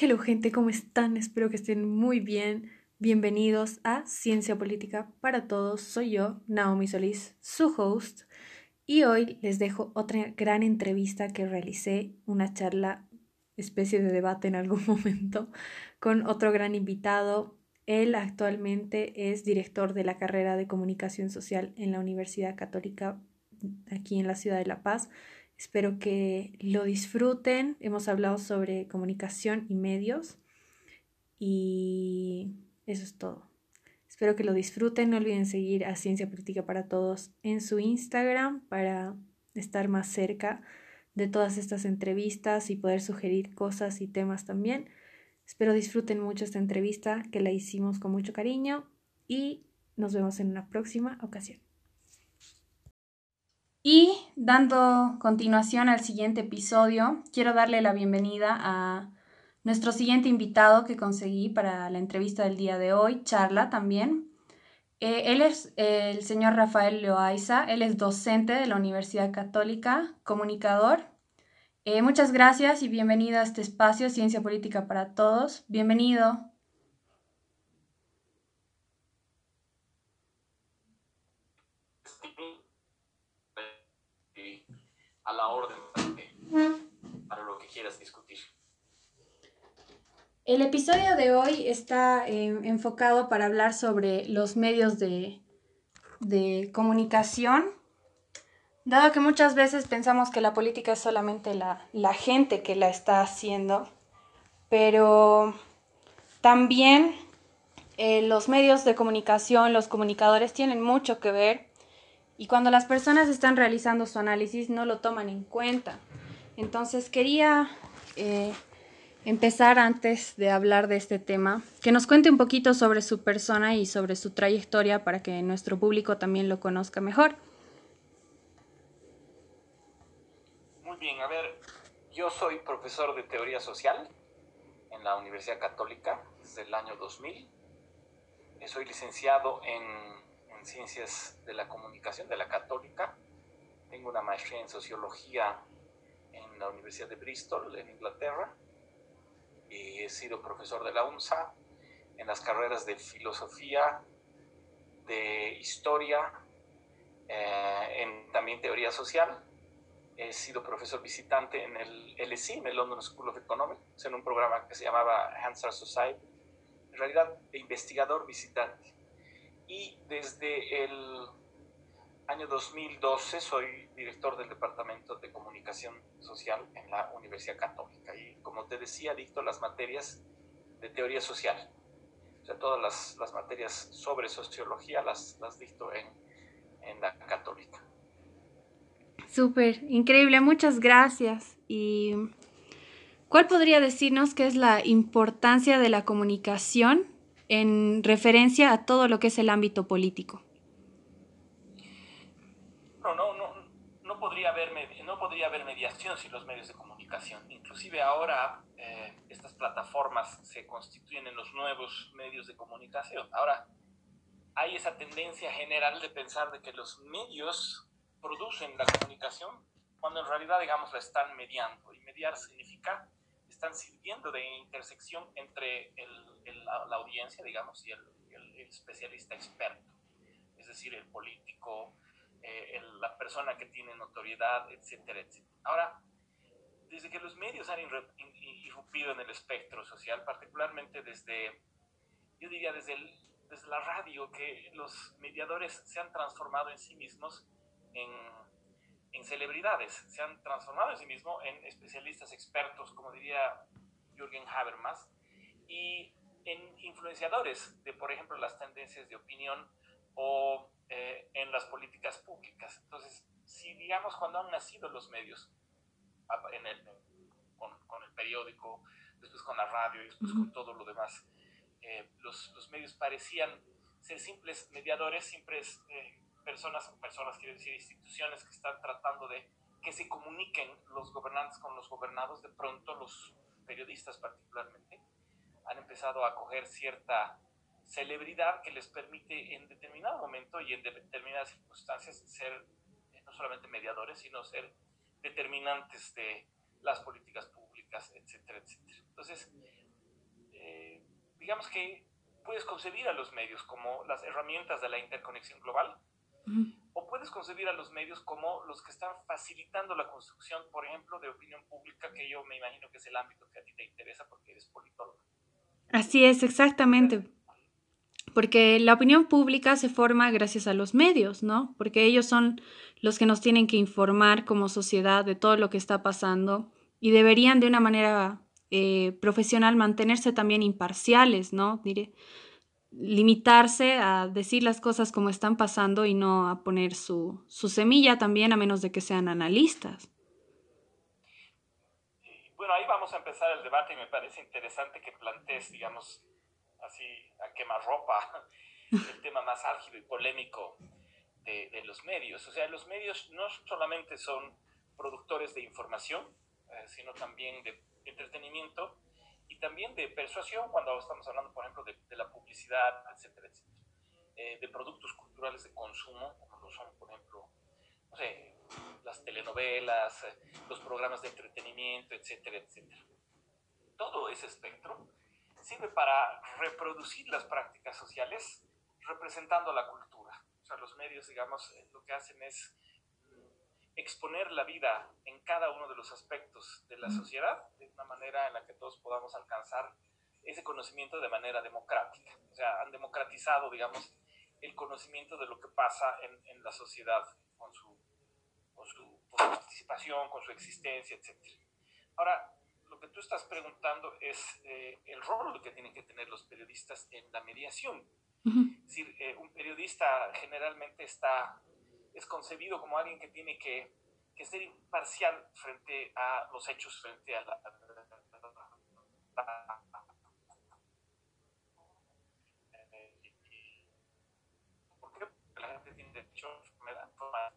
Hello gente, ¿cómo están? Espero que estén muy bien. Bienvenidos a Ciencia Política para Todos. Soy yo, Naomi Solís, su host, y hoy les dejo otra gran entrevista que realicé, una charla, especie de debate en algún momento, con otro gran invitado. Él actualmente es director de la carrera de Comunicación Social en la Universidad Católica aquí en la ciudad de La Paz. Espero que lo disfruten. Hemos hablado sobre comunicación y medios. Y eso es todo. Espero que lo disfruten. No olviden seguir a Ciencia Política para Todos en su Instagram para estar más cerca de todas estas entrevistas y poder sugerir cosas y temas también. Espero disfruten mucho esta entrevista que la hicimos con mucho cariño y nos vemos en una próxima ocasión. Y dando continuación al siguiente episodio, quiero darle la bienvenida a nuestro siguiente invitado que conseguí para la entrevista del día de hoy, charla también. Eh, él es el señor Rafael Loaiza, él es docente de la Universidad Católica, comunicador. Eh, muchas gracias y bienvenido a este espacio Ciencia Política para Todos. Bienvenido. La orden para lo que quieras discutir. El episodio de hoy está eh, enfocado para hablar sobre los medios de, de, comunicación, dado que muchas veces pensamos que la política es solamente la, la gente que la está haciendo, pero también eh, los medios de comunicación, los comunicadores tienen mucho que ver y cuando las personas están realizando su análisis no lo toman en cuenta. Entonces quería eh, empezar antes de hablar de este tema, que nos cuente un poquito sobre su persona y sobre su trayectoria para que nuestro público también lo conozca mejor. Muy bien, a ver, yo soy profesor de teoría social en la Universidad Católica desde el año 2000. Soy licenciado en en Ciencias de la Comunicación de la Católica. Tengo una maestría en Sociología en la Universidad de Bristol, en Inglaterra. Y he sido profesor de la UNSA en las carreras de Filosofía, de Historia, eh, en también Teoría Social. He sido profesor visitante en el LSE, en el London School of Economics, en un programa que se llamaba Hansard Society. En realidad, de investigador visitante y desde el año 2012 soy director del Departamento de Comunicación Social en la Universidad Católica y como te decía, dicto las materias de teoría social. O sea, todas las, las materias sobre sociología las, las dicto en, en la Católica. Súper, increíble, muchas gracias. ¿Y cuál podría decirnos qué es la importancia de la comunicación en referencia a todo lo que es el ámbito político. No, no, no, no, podría, haber, no podría haber mediación sin los medios de comunicación. Inclusive ahora eh, estas plataformas se constituyen en los nuevos medios de comunicación. Ahora hay esa tendencia general de pensar de que los medios producen la comunicación cuando en realidad, digamos, la están mediando. Y mediar significa están sirviendo de intersección entre la, audiencia, digamos, y el, especialista experto, es decir, el político, eh, la persona que tiene notoriedad, etcétera, etcétera. Ahora, desde que los medios han irrumpido en el espectro social, particularmente desde, yo diría, desde, desde la radio, que los mediadores se han transformado en sí mismos en en celebridades, se han transformado en sí mismo en especialistas expertos, como diría Jürgen Habermas, y en influenciadores de, por ejemplo, las tendencias de opinión o eh, en las políticas públicas. Entonces, si digamos cuando han nacido los medios, en el, con, el periódico, después con la radio y después con todo lo demás, eh, los, los, medios parecían ser simples mediadores, simples eh, personas, personas quiero decir instituciones que están tratando de que se comuniquen los gobernantes con los gobernados, de pronto los periodistas particularmente han empezado a coger cierta celebridad que les permite en determinado momento y en determinadas circunstancias ser eh, no solamente mediadores, sino ser determinantes de las políticas públicas, etcétera, etcétera. Entonces, eh, digamos que puedes concebir a los medios como las herramientas de la interconexión global, o puedes concebir a los medios como los que están facilitando la construcción, por ejemplo, de opinión pública, que yo me imagino que es el ámbito que a ti te interesa porque eres politólogo. Así es, exactamente. Porque la opinión pública se forma gracias a los medios, ¿no? Porque ellos son los que nos tienen que informar como sociedad de todo lo que está pasando y deberían de una manera eh, profesional mantenerse también imparciales, ¿no? Diré, limitarse a decir las cosas como están pasando y no a poner su, su semilla también, a menos de que sean analistas. Bueno, ahí vamos a empezar el debate y me parece interesante que plantees, digamos, así a quemarropa, el tema más álgido y polémico de, los medios. O sea, los medios no solamente son productores de información, eh, sino también de entretenimiento y también de persuasión cuando estamos hablando, por ejemplo, de, de la publicidad, etcétera, etcétera. Eh, de productos culturales de consumo, como lo son, por ejemplo, no sé, las telenovelas, eh, los programas de entretenimiento, etcétera, etcétera. Todo ese espectro sirve para reproducir las prácticas sociales representando la cultura. O sea, los medios, digamos, lo que hacen es exponer la vida en cada uno de los aspectos de la sociedad de una manera en la que todos podamos alcanzar ese conocimiento de manera democrática. O sea, han democratizado, digamos, el conocimiento de lo que pasa en, en la sociedad con su, con su, participación, con su existencia, etc. Ahora, lo que tú estás preguntando es eh, el rol que tienen que tener los periodistas en la mediación. Es decir, eh, un periodista generalmente está es concebido como alguien que tiene que, que ser imparcial frente a los hechos, frente a la... ¿Por qué? Porque la gente tiene derecho a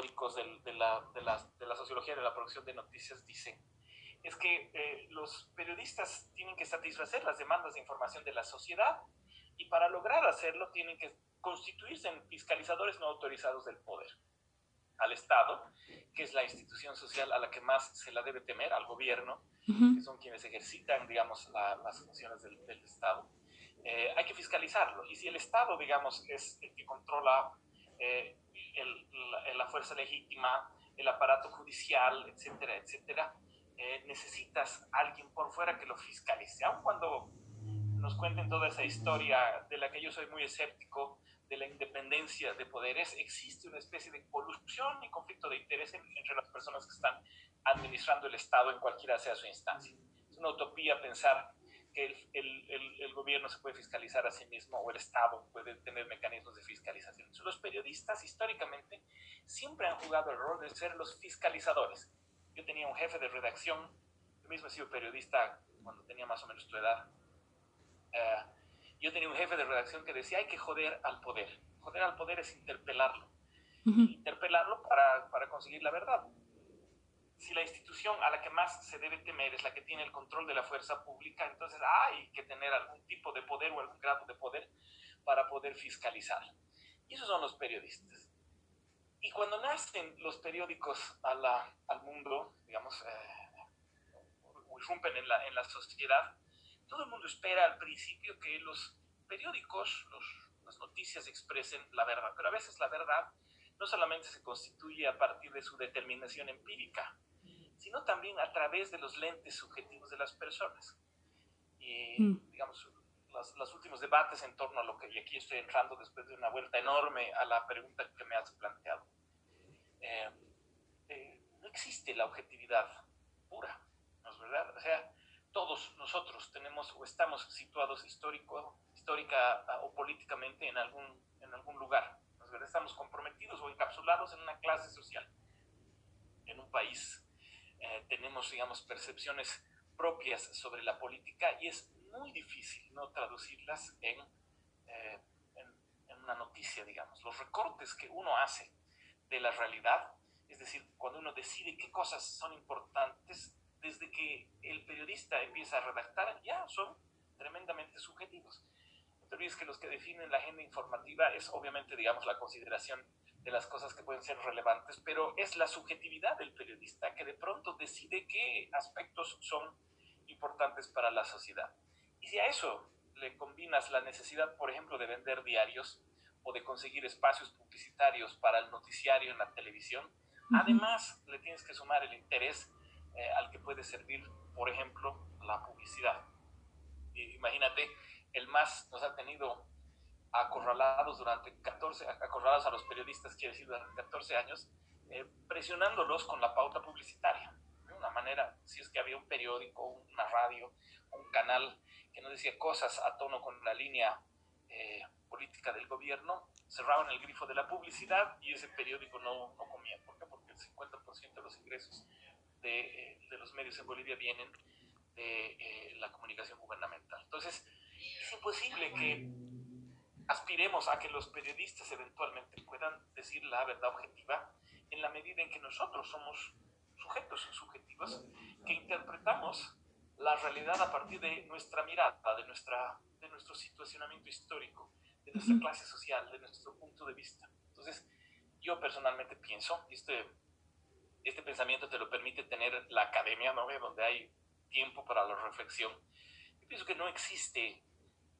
teóricos de, la, de, la, de, la, sociología de la producción de noticias dicen es que eh, los periodistas tienen que satisfacer las demandas de información de la sociedad y para lograr hacerlo tienen que constituirse en fiscalizadores no autorizados del poder al Estado, que es la institución social a la que más se la debe temer, al gobierno, que son quienes ejercitan, digamos, las funciones del, del Estado. Eh, hay que fiscalizarlo. Y si el Estado, digamos, es el que controla eh, el, la, la, fuerza legítima, el aparato judicial, etcétera, etcétera, eh, necesitas a alguien por fuera que lo fiscalice. Aun cuando nos cuenten toda esa historia de la que yo soy muy escéptico, de la independencia de poderes, existe una especie de colusión y conflicto de interés entre las personas que están administrando el Estado en cualquiera sea su instancia. Es una utopía pensar el, el, el, gobierno se puede fiscalizar a sí mismo o el Estado puede tener mecanismos de fiscalización. Los periodistas históricamente siempre han jugado el rol de ser los fiscalizadores. Yo tenía un jefe de redacción, yo mismo he sido periodista cuando tenía más o menos tu edad. Uh, yo tenía un jefe de redacción que decía, hay que joder al poder. Joder al poder es interpelarlo. Uh -huh. Interpelarlo para, para conseguir la verdad. Si la institución a la que más se debe temer es la que tiene el control de la fuerza pública, entonces hay que tener algún tipo de poder o algún grado de poder para poder fiscalizar. Y esos son los periodistas. Y cuando nacen los periódicos a la, al mundo, digamos, eh, irrumpen en la, en la sociedad, todo el mundo espera al principio que los periódicos, los, las noticias expresen la verdad, pero a veces la verdad no solamente se constituye a partir de su determinación empírica, sino también a través de los lentes subjetivos de las personas. Y, mm. digamos, los, los, últimos debates en torno a lo que, y aquí estoy entrando después de una vuelta enorme a la pregunta que me has planteado. Eh, eh, no existe la objetividad pura, ¿no es verdad? O sea, todos nosotros tenemos o estamos situados histórico, histórica o políticamente en algún, en algún lugar. Estamos comprometidos o encapsulados en una clase social, en un país. Eh, tenemos, digamos, percepciones propias sobre la política y es muy difícil no traducirlas en, eh, en, en una noticia, digamos. Los recortes que uno hace de la realidad, es decir, cuando uno decide qué cosas son importantes, desde que el periodista empieza a redactar, ya son tremendamente subjetivos. Olvides que los que definen la agenda informativa es obviamente, digamos, la consideración de las cosas que pueden ser relevantes, pero es la subjetividad del periodista que de pronto decide qué aspectos son importantes para la sociedad. Y si a eso le combinas la necesidad, por ejemplo, de vender diarios o de conseguir espacios publicitarios para el noticiario en la televisión, además le tienes que sumar el interés eh, al que puede servir, por ejemplo, la publicidad. imagínate, el MAS nos ha tenido acorralados durante 14, acorralados a los periodistas, quiere decir, durante 14 años, eh, presionándolos con la pauta publicitaria. De una manera, si es que había un periódico, una radio, un canal que no decía cosas a tono con la línea eh, política del gobierno, cerraban el grifo de la publicidad y ese periódico no, no comía. ¿Por qué? Porque el 50% de los ingresos de, eh, de, los medios en Bolivia vienen de la comunicación gubernamental. Entonces, es imposible que aspiremos a que los periodistas eventualmente puedan decir la verdad objetiva en la medida en que nosotros somos sujetos subjetivos que interpretamos la realidad a partir de nuestra mirada, de, nuestra, de nuestro situacionamiento histórico, de nuestra clase social, de nuestro punto de vista. Entonces, yo personalmente pienso, y este, este pensamiento te lo permite tener la academia, ¿no? donde hay tiempo para la reflexión, yo pienso que no existe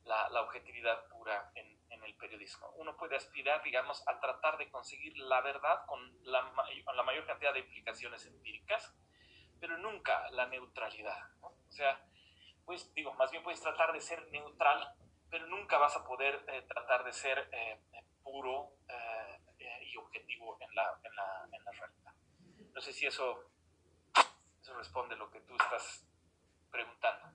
la, la objetividad pura en, periodismo. Uno puede aspirar, digamos, a tratar de conseguir la verdad con la, mayor cantidad de implicaciones empíricas, pero nunca la neutralidad. O sea, pues digo, más bien puedes tratar de ser neutral, pero nunca vas a poder eh, tratar de ser eh, puro eh, y objetivo en la, en, la, en la, realidad. No sé si eso, eso responde lo que tú estás preguntando.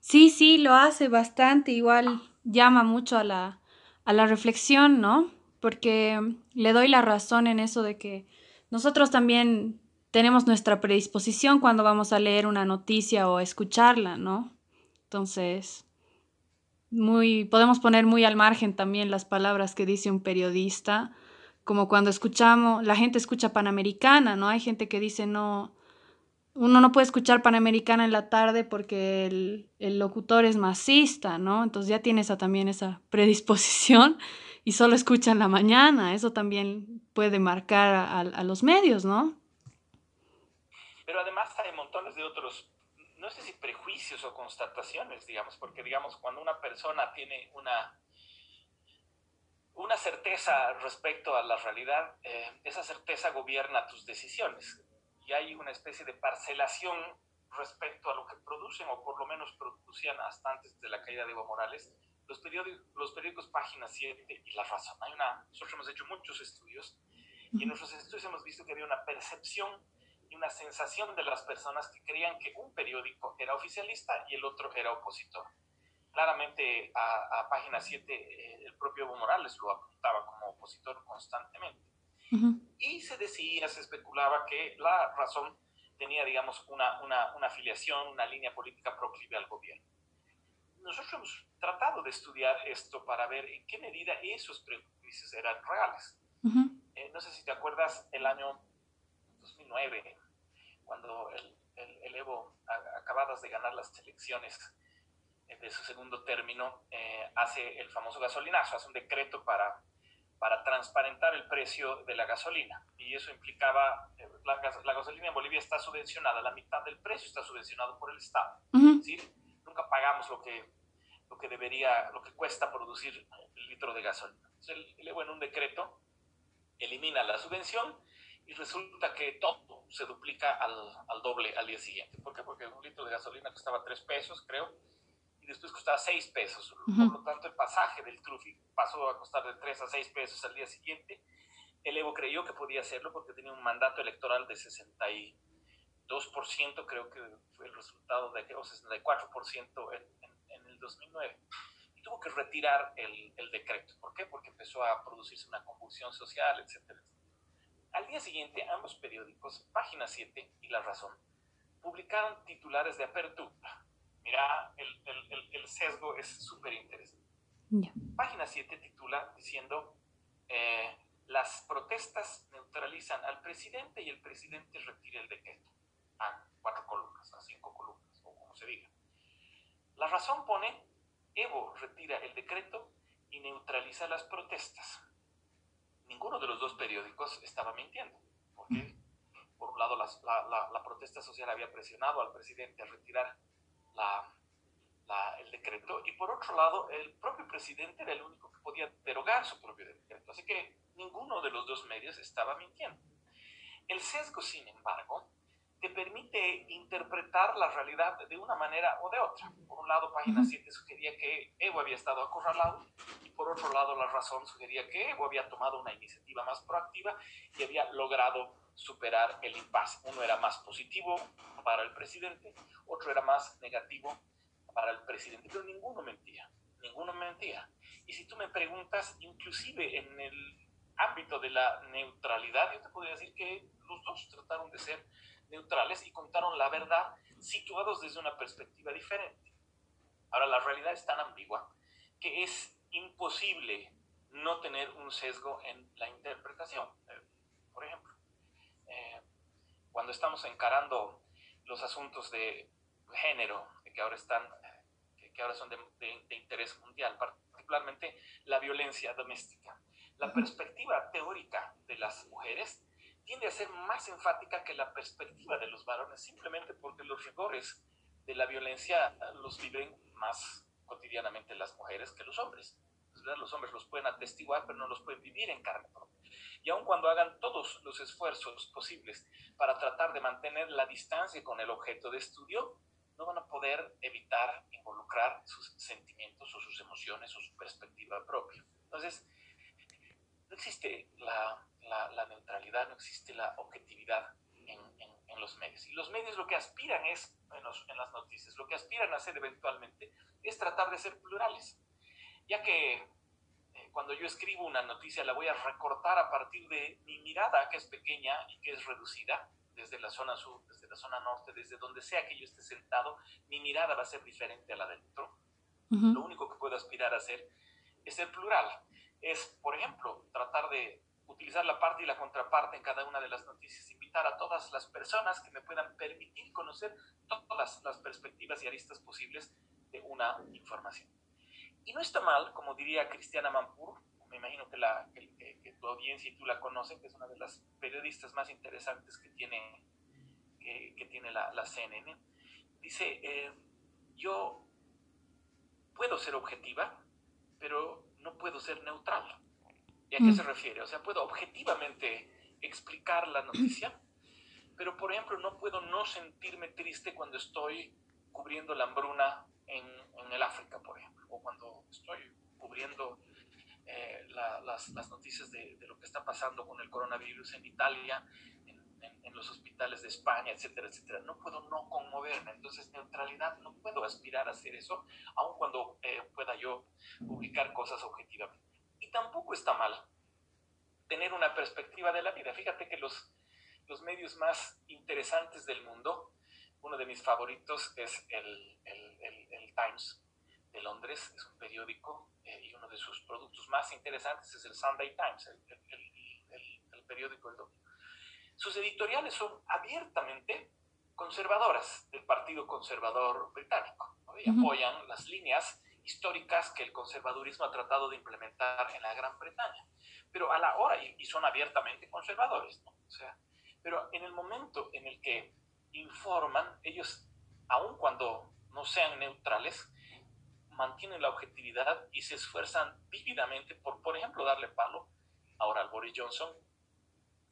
Sí, sí, lo hace bastante, igual llama mucho a la, a la reflexión, ¿no? Porque le doy la razón en eso de que nosotros también tenemos nuestra predisposición cuando vamos a leer una noticia o escucharla, ¿no? Entonces, muy, podemos poner muy al margen también las palabras que dice un periodista, como cuando escuchamos, la gente escucha Panamericana, ¿no? Hay gente que dice, no, uno no puede escuchar Panamericana en la tarde porque el, el, locutor es masista, ¿no? Entonces ya tiene también esa predisposición y solo escucha en la mañana. Eso también puede marcar a, a, los medios, ¿no? Pero además hay montones de otros, no sé si prejuicios o constataciones, digamos, porque digamos, cuando una persona tiene una, una certeza respecto a la realidad, eh, esa certeza gobierna tus decisiones y hay una especie de parcelación respecto a lo que producen, o por lo menos producían hasta antes de la caída de Evo Morales, los periódicos, los periódicos Página 7 y La Razón. Hay una, nosotros hemos hecho muchos estudios y en nuestros estudios hemos visto que había una percepción y una sensación de las personas que creían que un periódico era oficialista y el otro era opositor. Claramente a, a Página 7 eh, el propio Evo Morales lo apuntaba como opositor constantemente. Y se decía, se especulaba que la razón tenía, digamos, una, una, una afiliación, una línea política proclive al gobierno. Nosotros hemos tratado de estudiar esto para ver en qué medida esos prejuicios eran reales. Eh, no sé si te acuerdas el año 2009, cuando el, el, Evo, acabadas de ganar las elecciones eh, de su segundo término, eh, hace el famoso gasolinazo, hace un decreto para para transparentar el precio de la gasolina. Y eso implicaba, eh, la, la, gasolina en Bolivia está subvencionada, la mitad del precio está subvencionado por el Estado. Nunca pagamos lo que, lo que debería, lo que cuesta producir el litro de gasolina. Entonces, el, en un decreto elimina la subvención y resulta que todo se duplica al, al doble al día siguiente. ¿Por qué? Porque un litro de gasolina costaba 3 pesos, creo, y después costaba 6 pesos. Por lo tanto, el pasaje del Trufi pasó a costar de 3 a 6 pesos al día siguiente. El Evo creyó que podía hacerlo porque tenía un mandato electoral de 62%, creo que fue el resultado de, o 64% en, en, el 2009. Y tuvo que retirar el, el, decreto. ¿Por qué? Porque empezó a producirse una convulsión social, etc. Al día siguiente, ambos periódicos, Página 7 y La Razón, publicaron titulares de apertura Mira, el, el, el sesgo es súper interesante. Página 7 titula diciendo, eh, las protestas neutralizan al presidente y el presidente retira el decreto. A cuatro columnas, a cinco columnas, o como se diga. La razón pone, Evo retira el decreto y neutraliza las protestas. Ninguno de los dos periódicos estaba mintiendo, porque por un lado la, la, la protesta social había presionado al presidente a retirar el decreto y por otro lado el propio presidente era el único que podía derogar su propio decreto. Así que ninguno de los dos medios estaba mintiendo. El sesgo, sin embargo, te permite interpretar la realidad de una manera o de otra. Por un lado, página 7 sugería que Evo había estado acorralado y por otro lado, la razón sugería que Evo había tomado una iniciativa más proactiva y había logrado superar el impasse. Uno era más positivo para el presidente, otro era más negativo para el presidente, pero ninguno mentía, ninguno mentía. Y si tú me preguntas, inclusive en el ámbito de la neutralidad, yo te podría decir que los dos trataron de ser neutrales y contaron la verdad situados desde una perspectiva diferente. Ahora, la realidad es tan ambigua que es imposible no tener un sesgo en la interpretación. Eh, por ejemplo, cuando estamos encarando los asuntos de género, que ahora, están, que, ahora son de, de interés mundial, particularmente la violencia doméstica, la perspectiva teórica de las mujeres tiende a ser más enfática que la perspectiva de los varones, simplemente porque los rigores de la violencia los viven más cotidianamente las mujeres que los hombres. Los hombres los pueden atestiguar, pero no los pueden vivir en carne propia. Y aun cuando hagan todos los esfuerzos posibles para tratar de mantener la distancia con el objeto de estudio, no van a poder evitar involucrar sus sentimientos o sus emociones o su perspectiva propia. Entonces, no existe la la, neutralidad, no existe la objetividad en, en, los medios. Y los medios lo que aspiran es, en, las noticias, lo que aspiran a hacer eventualmente es tratar de ser plurales. Ya que eh, cuando yo escribo una noticia la voy a recortar a partir de mi mirada, que es pequeña y que es reducida, desde la zona sur, desde la zona norte, desde donde sea que yo esté sentado, mi mirada va a ser diferente a la del otro. Lo único que puedo aspirar a hacer es ser plural. Es, por ejemplo, tratar de utilizar la parte y la contraparte en cada una de las noticias, invitar a todas las personas que me puedan permitir conocer todas las, perspectivas y aristas posibles de una información. Y no está mal, como diría Cristiana Mampur, me imagino que, la, tu audiencia y tú la conocen, que es una de las periodistas más interesantes que tiene, que, tiene la, la, CNN, dice, eh, yo puedo ser objetiva, pero no puedo ser neutral. ¿Y a qué mm. se refiere? O sea, puedo objetivamente explicar la noticia, pero por ejemplo no puedo no sentirme triste cuando estoy cubriendo la hambruna en, en el África, por ejemplo, o cuando estoy cubriendo eh, las, las, noticias de, de, lo que está pasando con el coronavirus en Italia, en, en, los hospitales de España, etcétera, etcétera. No puedo no conmoverme, entonces neutralidad, no puedo aspirar a hacer eso, aun cuando eh, pueda yo publicar cosas objetivamente tampoco está mal tener una perspectiva de la vida. Fíjate que los, los medios más interesantes del mundo, uno de mis favoritos es el, el, el, Times de Londres, es un periódico eh, y uno de sus productos más interesantes es el Sunday Times, el, periódico del domingo. Sus editoriales son abiertamente conservadoras del Partido Conservador Británico y apoyan las líneas históricas que el conservadurismo ha tratado de implementar en la Gran Bretaña. Pero a la hora, y, son abiertamente conservadores, ¿no? O sea, pero en el momento en el que informan, ellos, aun cuando no sean neutrales, mantienen la objetividad y se esfuerzan vívidamente por, por ejemplo, darle palo ahora al Boris Johnson,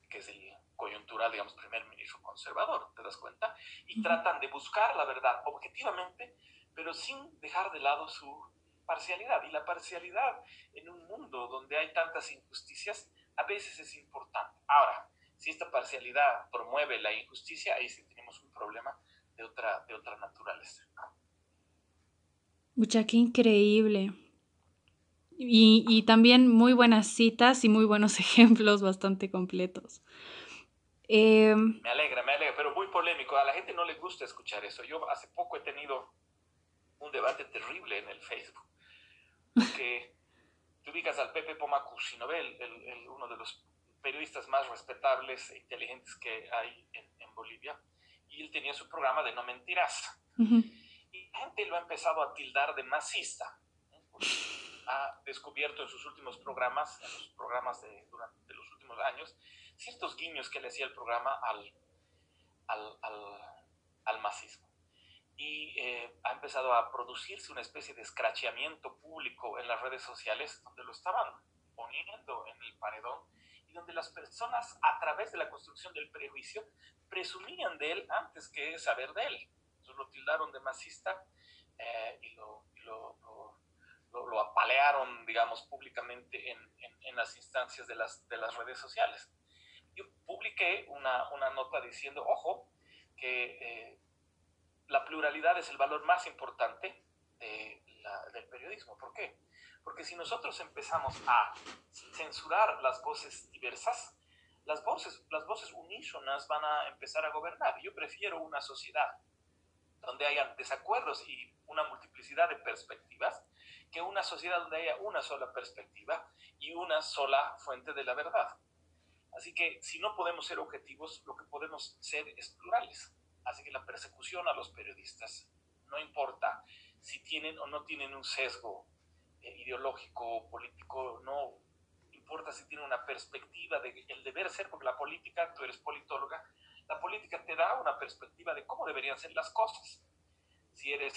que es el coyuntural, digamos, primer ministro conservador, ¿te das cuenta? Y tratan de buscar la verdad objetivamente pero sin dejar de lado su parcialidad. Y la parcialidad en un mundo donde hay tantas injusticias a veces es importante. Ahora, si esta parcialidad promueve la injusticia, ahí sí tenemos un problema de otra, de otra naturaleza. Mucha, qué increíble. Y, y, también muy buenas citas y muy buenos ejemplos bastante completos. Eh, me alegra, me alegra, pero muy polémico. A la gente no le gusta escuchar eso. Yo hace poco he tenido un debate terrible en el Facebook. Porque tú ubicas al Pepe Pomacus, ¿no el, el, uno de los periodistas más respetables e inteligentes que hay en, Bolivia, y él tenía su programa de No Mentiras. Y la gente lo ha empezado a tildar de masista. Ha descubierto en sus últimos programas, en los programas de, durante los últimos años, ciertos guiños que le hacía el programa al, al, al, al masismo y eh, ha empezado a producirse una especie de escracheamiento público en las redes sociales donde lo estaban poniendo en el paredón y donde las personas a través de la construcción del prejuicio presumían de él antes que saber de él. Entonces lo tildaron de masista eh, y lo, lo, lo, apalearon, digamos, públicamente en, en, las instancias de las, de las redes sociales. Yo publiqué una, una nota diciendo, ojo, que eh, la pluralidad es el valor más importante del periodismo. ¿Por qué? Porque si nosotros empezamos a censurar las voces diversas, las voces, las voces unísonas van a empezar a gobernar. Yo prefiero una sociedad donde haya desacuerdos y una multiplicidad de perspectivas que una sociedad donde haya una sola perspectiva y una sola fuente de la verdad. Así que si no podemos ser objetivos, lo que podemos ser es plurales. Así que la persecución a los periodistas, no importa si tienen o no tienen un sesgo eh, ideológico político, no importa si tienen una perspectiva de el deber ser, porque la política, tú eres politóloga, la política te da una perspectiva de cómo deberían ser las cosas. Si eres,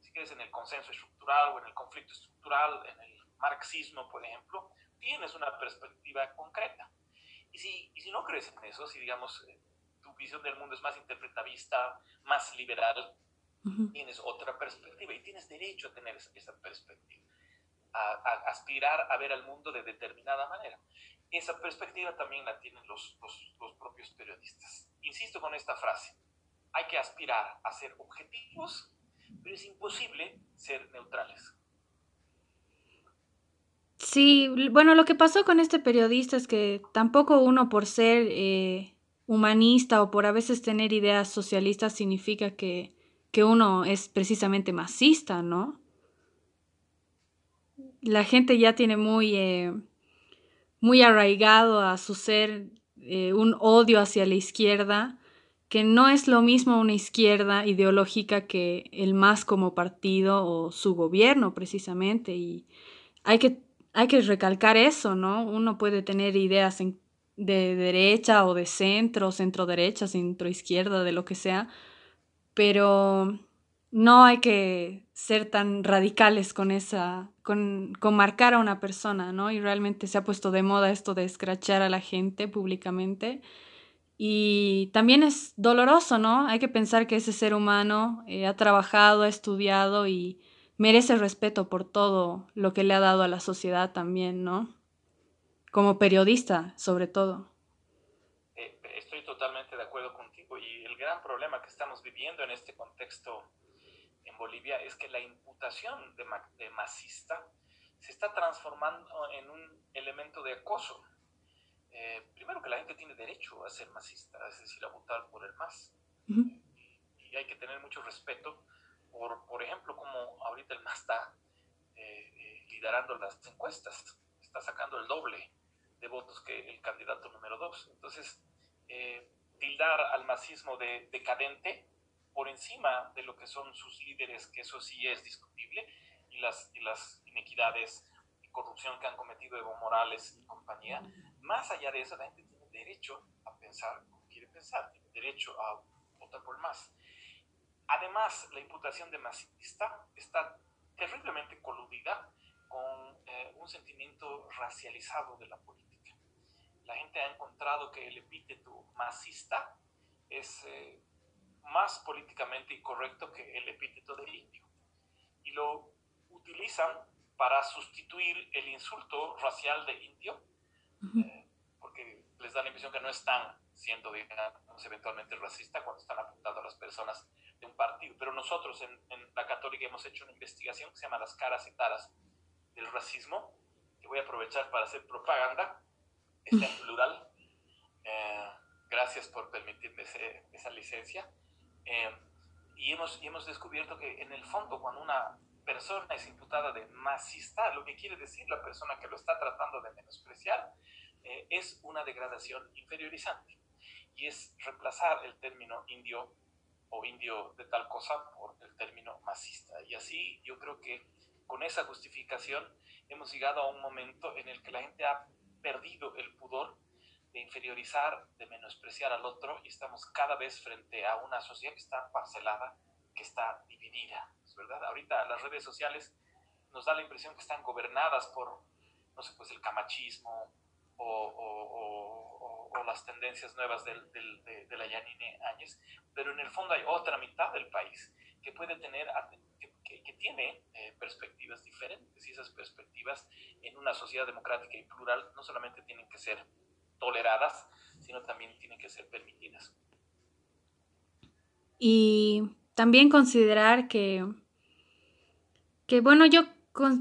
si crees en el consenso estructural o en el conflicto estructural, en el marxismo, por ejemplo, tienes una perspectiva concreta. Y si, y si no crees en eso, si digamos eh, tu visión del mundo es más interpretavista, más liberal, tienes otra perspectiva y tienes derecho a tener esa, perspectiva, a, aspirar a ver al mundo de determinada manera. Esa perspectiva también la tienen los, los, propios periodistas. Insisto con esta frase, hay que aspirar a ser objetivos, pero es imposible ser neutrales. Sí, bueno, lo que pasó con este periodista es que tampoco uno por ser eh, humanista o por a veces tener ideas socialistas significa que, que uno es precisamente masista, ¿no? La gente ya tiene muy, eh, muy arraigado a su ser eh, un odio hacia la izquierda, que no es lo mismo una izquierda ideológica que el MAS como partido o su gobierno precisamente. Y hay que hay que recalcar eso, ¿no? Uno puede tener ideas de derecha o de centro, centro derecha, centro izquierda, de lo que sea, pero no hay que ser tan radicales con esa, con, con, marcar a una persona, ¿no? Y realmente se ha puesto de moda esto de escrachar a la gente públicamente. Y también es doloroso, ¿no? Hay que pensar que ese ser humano eh, ha trabajado, ha estudiado y merece respeto por todo lo que le ha dado a la sociedad también, ¿no? Como periodista, sobre todo. Eh, estoy totalmente de acuerdo contigo y el gran problema que estamos viviendo en este contexto Bolivia es que la imputación de, de masista se está transformando en un elemento de acoso. Eh, primero que la gente tiene derecho a ser masista, es decir, a votar por el MAS. y hay que tener mucho respeto por, por ejemplo, como ahorita el MAS está eh, eh, liderando las encuestas, está sacando el doble de votos que el candidato número dos. Entonces, tildar al masismo de decadente por encima de lo que son sus líderes, que eso sí es discutible, y las, y las inequidades y corrupción que han cometido Evo Morales y compañía, más allá de eso, la gente tiene derecho a pensar como quiere pensar, tiene derecho a votar por MAS. Además, la imputación de masista está terriblemente coludida con eh, un sentimiento racializado de la política. La gente ha encontrado que el epíteto masista es eh, más políticamente incorrecto que el epíteto de indio. Y lo utilizan para sustituir el insulto racial de indio, eh, porque les da la impresión que no están siendo, digamos, eventualmente racista cuando están apuntando a las personas de un partido. Pero nosotros en, la Católica hemos hecho una investigación que se llama Las caras y taras del racismo, que voy a aprovechar para hacer propaganda, está en plural. Eh, gracias por permitirme esa licencia. Eh, y hemos, y hemos descubierto que en el fondo cuando una persona es imputada de masista, lo que quiere decir la persona que lo está tratando de menospreciar, eh, es una degradación inferiorizante y es reemplazar el término indio o indio de tal cosa por el término masista. Y así yo creo que con esa justificación hemos llegado a un momento en el que la gente ha perdido el pudor de inferiorizar, de menospreciar al otro y estamos cada vez frente a una sociedad que está parcelada, que está dividida. verdad? Ahorita las redes sociales nos da la impresión que están gobernadas por, no sé, pues el camachismo o, las tendencias nuevas del, de, la Yanine Áñez, pero en el fondo hay otra mitad del país que puede tener, que, que, tiene eh, perspectivas diferentes y esas perspectivas en una sociedad democrática y plural no solamente tienen que ser toleradas, sino también tienen que ser permitidas. Y también considerar que, que bueno, yo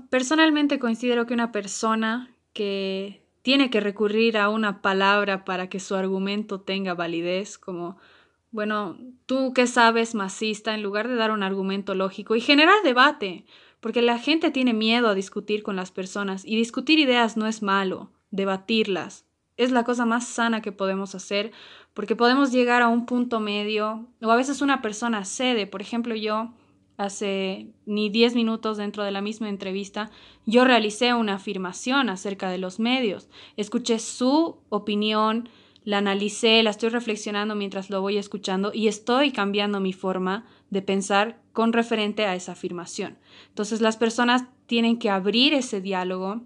personalmente considero que una persona que tiene que recurrir a una palabra para que su argumento tenga validez, como, bueno, tú que sabes masista, en lugar de dar un argumento lógico y generar debate, porque la gente tiene miedo a discutir con las personas y discutir ideas no es malo, debatirlas es la cosa más sana que podemos hacer, porque podemos llegar a un punto medio, o a veces una persona cede, por ejemplo yo hace ni 10 minutos dentro de la misma entrevista, yo realicé una afirmación acerca de los medios, escuché su opinión, la analicé, la estoy reflexionando mientras lo voy escuchando y estoy cambiando mi forma de pensar con referente a esa afirmación. Entonces las personas tienen que abrir ese diálogo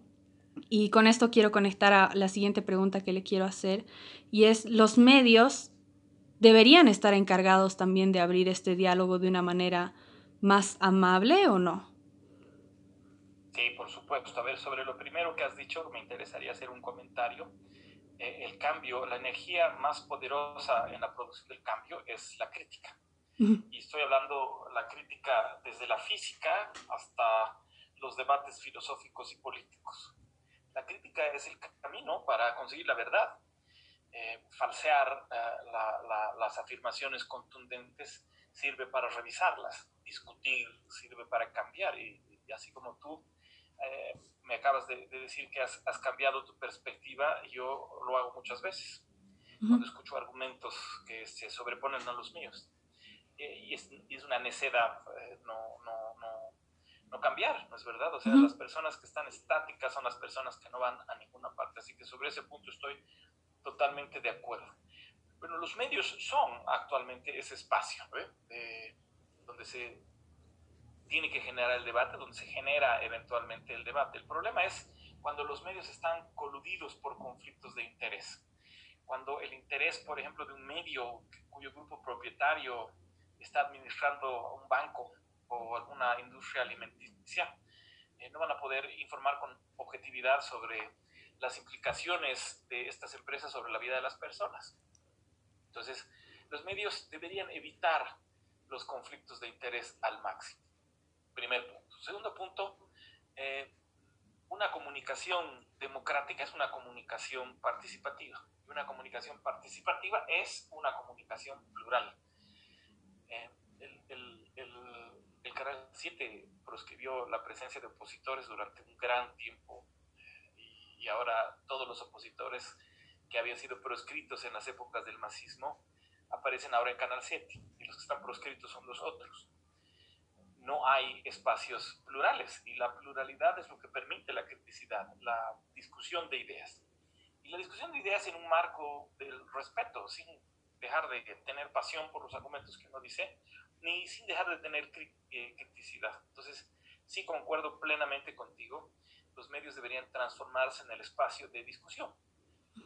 y con esto quiero conectar a la siguiente pregunta que le quiero hacer, y es, ¿los medios deberían estar encargados también de abrir este diálogo de una manera más amable o no? Sí, por supuesto. A ver, sobre lo primero que has dicho, me interesaría hacer un comentario. Eh, el cambio, la energía más poderosa en la producción del cambio es la crítica. Y estoy hablando la crítica desde la física hasta los debates filosóficos y políticos. La crítica es el camino para conseguir la verdad. Eh, falsear eh, las afirmaciones contundentes sirve para revisarlas, discutir sirve para cambiar y, así como tú eh, me acabas de, decir que has, cambiado tu perspectiva, yo lo hago muchas veces cuando escucho argumentos que se sobreponen a los míos. y, es, y, es, una necedad, no, no, no, no cambiar, ¿no es verdad? O sea, las personas que están estáticas son las personas que no van a ninguna parte. Así que sobre ese punto estoy totalmente de acuerdo. Bueno, los medios son actualmente ese espacio ¿eh? donde se tiene que generar el debate, donde se genera eventualmente el debate. El problema es cuando los medios están coludidos por conflictos de interés. Cuando el interés, por ejemplo, de un medio cuyo grupo propietario está administrando un banco o alguna industria alimenticia, eh, no van a poder informar con objetividad sobre las implicaciones de estas empresas sobre la vida de las personas. Entonces, los medios deberían evitar los conflictos de interés al máximo. Primer punto. Segundo punto, eh, una comunicación democrática es una comunicación participativa. Y una comunicación participativa es una comunicación plural. Eh, el, el Canal 7 proscribió la presencia de opositores durante un gran tiempo y ahora todos los opositores que habían sido proscritos en las épocas del masismo aparecen ahora en Canal 7 y los que están proscritos son los otros. No hay espacios plurales y la pluralidad es lo que permite la criticidad, la discusión de ideas. Y la discusión de ideas en un marco del respeto, sin dejar de tener pasión por los argumentos que uno dice, ni sin dejar de tener eh, criticidad. Entonces, sí concuerdo plenamente contigo, los medios deberían transformarse en el espacio de discusión.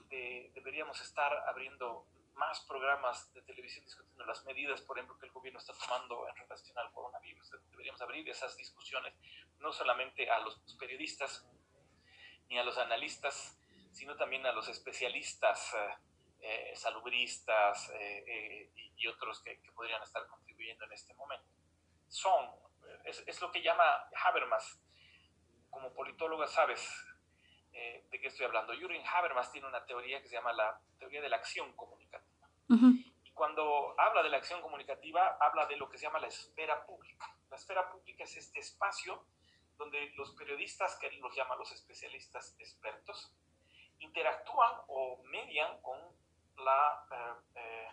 deberíamos estar abriendo más programas de televisión discutiendo las medidas, por ejemplo, que el gobierno está tomando en relación al coronavirus. Deberíamos abrir esas discusiones no solamente a los periodistas ni a los analistas, sino también a los especialistas. Eh, eh, salubristas eh, eh, y, otros que, podrían estar contribuyendo en este momento. Son, es, lo que llama Habermas, como politóloga sabes de qué estoy hablando. Jürgen Habermas tiene una teoría que se llama la teoría de la acción comunicativa. Y cuando habla de la acción comunicativa, habla de lo que se llama la esfera pública. La esfera pública es este espacio donde los periodistas, que él los llama los especialistas expertos, interactúan o median con la, eh, eh,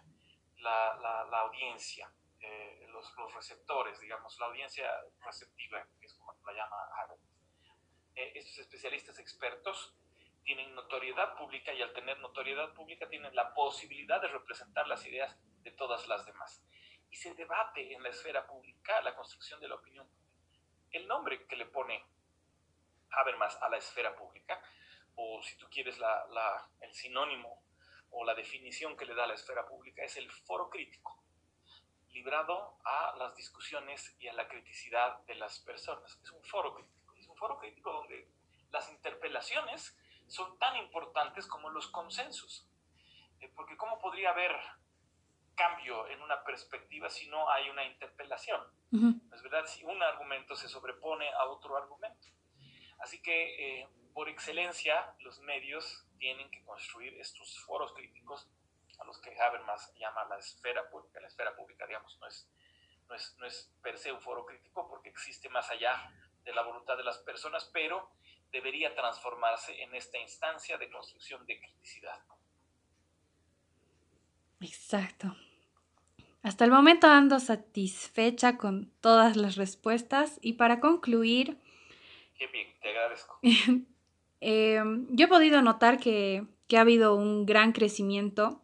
la, la, audiencia, eh, los, los, receptores, digamos, la audiencia receptiva, que es como la llama Harold. estos especialistas expertos tienen notoriedad pública y al tener notoriedad pública tienen la posibilidad de representar las ideas de todas las demás. Y se debate en la esfera pública la construcción de la opinión pública el nombre que le pone Habermas a la esfera pública, o si tú quieres el sinónimo o la definición que le da la esfera pública, es el foro crítico, librado a las discusiones y a la criticidad de las personas. Es un foro crítico, es un foro crítico donde las interpelaciones son tan importantes como los consensos. Eh, porque ¿cómo podría haber cambio en una perspectiva si no hay una interpelación? Es verdad, si un argumento se sobrepone a otro argumento. Así que, eh, por excelencia, los medios tienen que construir estos foros críticos los que Habermas llama la esfera pública. La esfera pública, digamos, no es, no es, no es per se un foro crítico porque existe más allá de la voluntad de las personas, pero debería transformarse en esta instancia de construcción de criticidad. Exacto. Hasta el momento ando satisfecha con todas las respuestas y para concluir... Qué bien, te agradezco. Eh, yo he podido notar que, que ha habido un gran crecimiento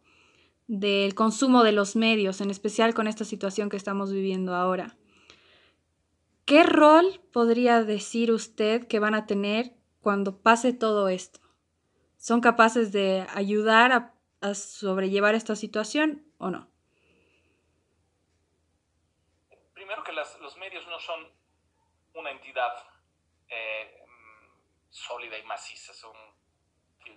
del consumo de los medios, en especial con esta situación que estamos viviendo ahora. ¿Qué rol podría decir usted que van a tener cuando pase todo esto? ¿Son capaces de ayudar a, sobrellevar esta situación o no? Primero que los medios no son una entidad eh, sólida y maciza, son,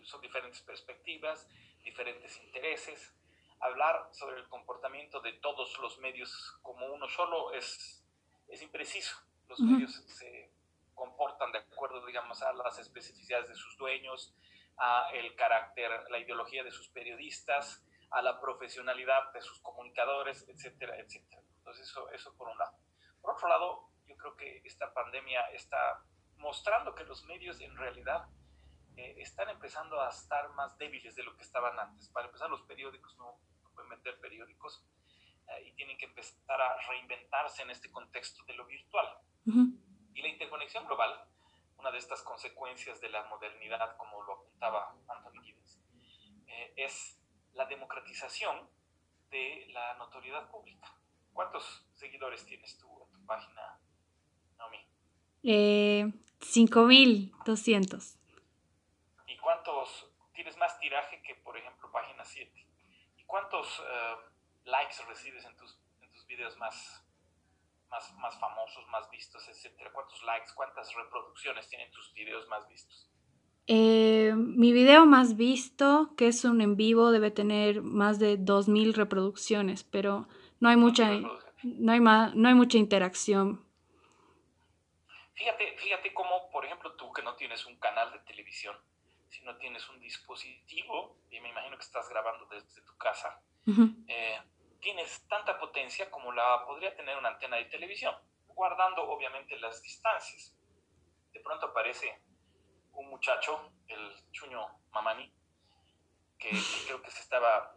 son diferentes perspectivas, diferentes intereses. Hablar sobre el comportamiento de todos los medios como uno solo es, es impreciso. Los medios se comportan de acuerdo, digamos, a las especificidades de sus dueños, a el carácter, la ideología de sus periodistas, a la profesionalidad de sus comunicadores, etcétera, etcétera. Entonces, eso, eso por un lado. Por otro lado, yo creo que esta pandemia está mostrando que los medios en realidad eh, están empezando a estar más débiles de lo que estaban antes. Para empezar, los periódicos no, pueden vender periódicos eh, y tienen que empezar a reinventarse en este contexto de lo virtual. Y la interconexión global, una de estas consecuencias de la modernidad, como lo apuntaba Anthony Giddens, eh, es la democratización de la notoriedad pública. ¿Cuántos seguidores tienes tú en tu página, Naomi? Eh, 5.200. ¿Y cuántos, tienes más tiraje que, por ejemplo, página 7? ¿Y cuántos eh, likes recibes en tus, en tus videos más, más, más famosos, más vistos, etcétera? ¿Cuántos likes, cuántas reproducciones tienen tus videos más vistos? Eh, mi video más visto, que es un en vivo, debe tener más de 2.000 reproducciones, pero no hay mucha, no hay, no hay mucha interacción. Fíjate, fíjate cómo, por ejemplo, tú que no tienes un canal de televisión, si no tienes un dispositivo, y me imagino que estás grabando desde tu casa, tienes tanta potencia como la podría tener una antena de televisión, guardando obviamente las distancias. De pronto aparece un muchacho, el Chuño Mamani, que, creo que se estaba,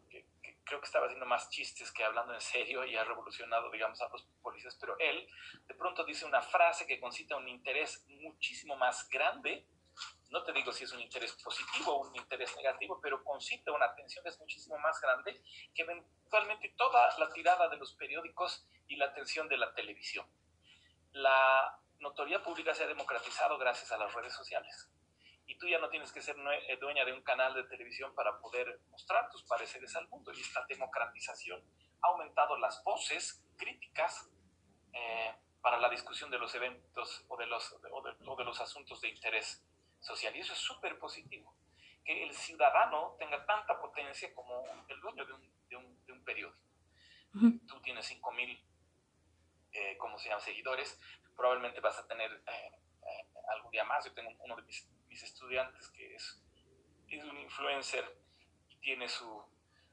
creo que estaba haciendo más chistes que hablando en serio y ha revolucionado, digamos, a los policías, pero él de pronto dice una frase que concita un interés muchísimo más grande no te digo si es un interés positivo o un interés negativo, pero concita una atención que es muchísimo más grande que eventualmente toda la tirada de los periódicos y la atención de la televisión. La notoriedad pública se ha democratizado gracias a las redes sociales. Y tú ya no tienes que ser eh, dueña de un canal de televisión para poder mostrar tus pareceres al mundo. Y esta democratización ha aumentado las voces críticas eh, para la discusión de los eventos o de los, o de los asuntos de interés social. Y eso es súper positivo. Que el ciudadano tenga tanta potencia como el dueño de un, de un, de un periódico. Tú tienes 5.000, eh, como se llama, seguidores, probablemente vas a tener eh, eh, algún día más. Yo tengo uno de mis, mis estudiantes que es, es, un influencer y tiene su,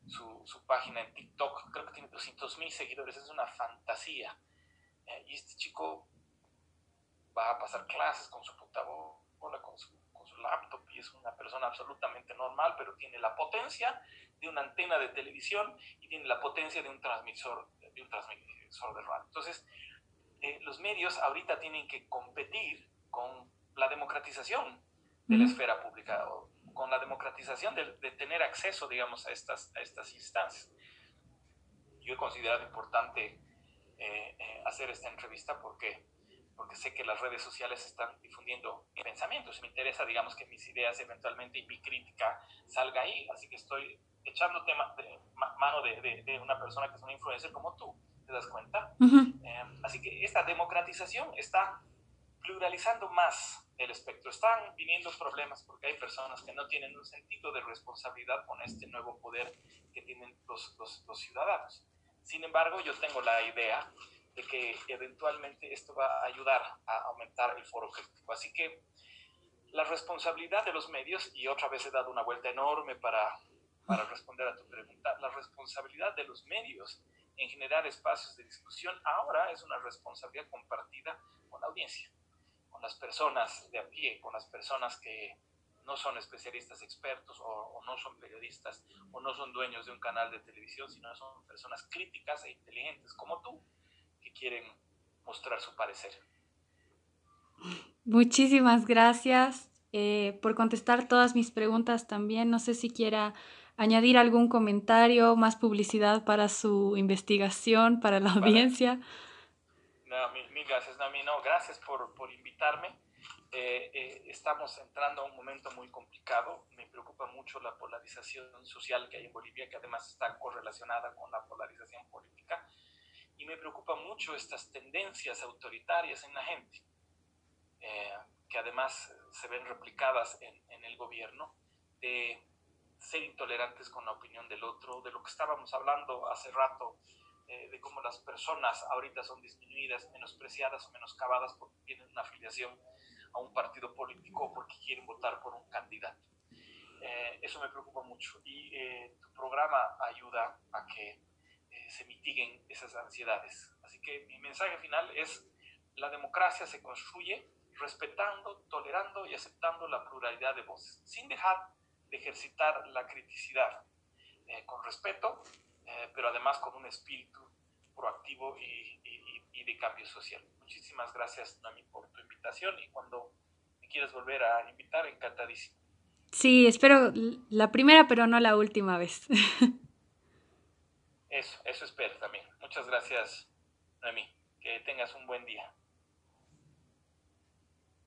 su, su, página en TikTok, creo que tiene 200.000 seguidores, es una fantasía. Eh, y este chico va a pasar clases con su puta su, con su laptop y es una persona absolutamente normal, pero tiene la potencia de una antena de televisión y tiene la potencia de un transmisor de, un transmisor de radio. Entonces, eh, los medios ahorita tienen que competir con la democratización de la esfera pública, o con la democratización de, tener acceso, digamos, a estas, a estas instancias. Yo he considerado importante eh, eh, hacer esta entrevista porque, porque sé que las redes sociales están difundiendo pensamientos. Me interesa, digamos, que mis ideas eventualmente y mi crítica salga ahí. Así que estoy echando tema de, mano de, de, una persona que es una influencer como tú, ¿te das cuenta? Eh, así que esta democratización está pluralizando más el espectro. Están viniendo problemas porque hay personas que no tienen un sentido de responsabilidad con este nuevo poder que tienen los, los, los ciudadanos. Sin embargo, yo tengo la idea de que eventualmente esto va a ayudar a aumentar el foro crítico. Así que la responsabilidad de los medios, y otra vez he dado una vuelta enorme para, para responder a tu pregunta, la responsabilidad de los medios en generar espacios de discusión ahora es una responsabilidad compartida con la audiencia, con las personas de a pie, con las personas que no son especialistas expertos o, no son periodistas o no son dueños de un canal de televisión, sino son personas críticas e inteligentes como tú que quieren mostrar su parecer. Muchísimas gracias eh, por contestar todas mis preguntas también. No sé si quiera añadir algún comentario, más publicidad para su investigación, para la audiencia. No, mil, gracias, Nami. No, gracias por, por invitarme. Eh, eh, estamos entrando a un momento muy complicado. Me preocupa mucho la polarización social que hay en Bolivia, que además está correlacionada con la polarización política. Y me preocupa mucho estas tendencias autoritarias en la gente, eh, que además se ven replicadas en, en el gobierno, de ser intolerantes con la opinión del otro, de lo que estábamos hablando hace rato, de cómo las personas ahorita son disminuidas, menospreciadas o menoscabadas porque tienen una afiliación a un partido político porque quieren votar por un candidato. Eh, eso me preocupa mucho y eh, tu programa ayuda a que eh, se mitiguen esas ansiedades. Así que mi mensaje final es, la democracia se construye respetando, tolerando y aceptando la pluralidad de voces, sin dejar de ejercitar la criticidad, con respeto, pero además con un espíritu proactivo y, y de cambio social. Muchísimas gracias, Nami, por tu invitación y cuando me quieras volver a invitar, encantadísimo. Sí, espero la primera, pero no la última vez. Eso, eso espero también. Muchas gracias, Nami. Que tengas un buen día.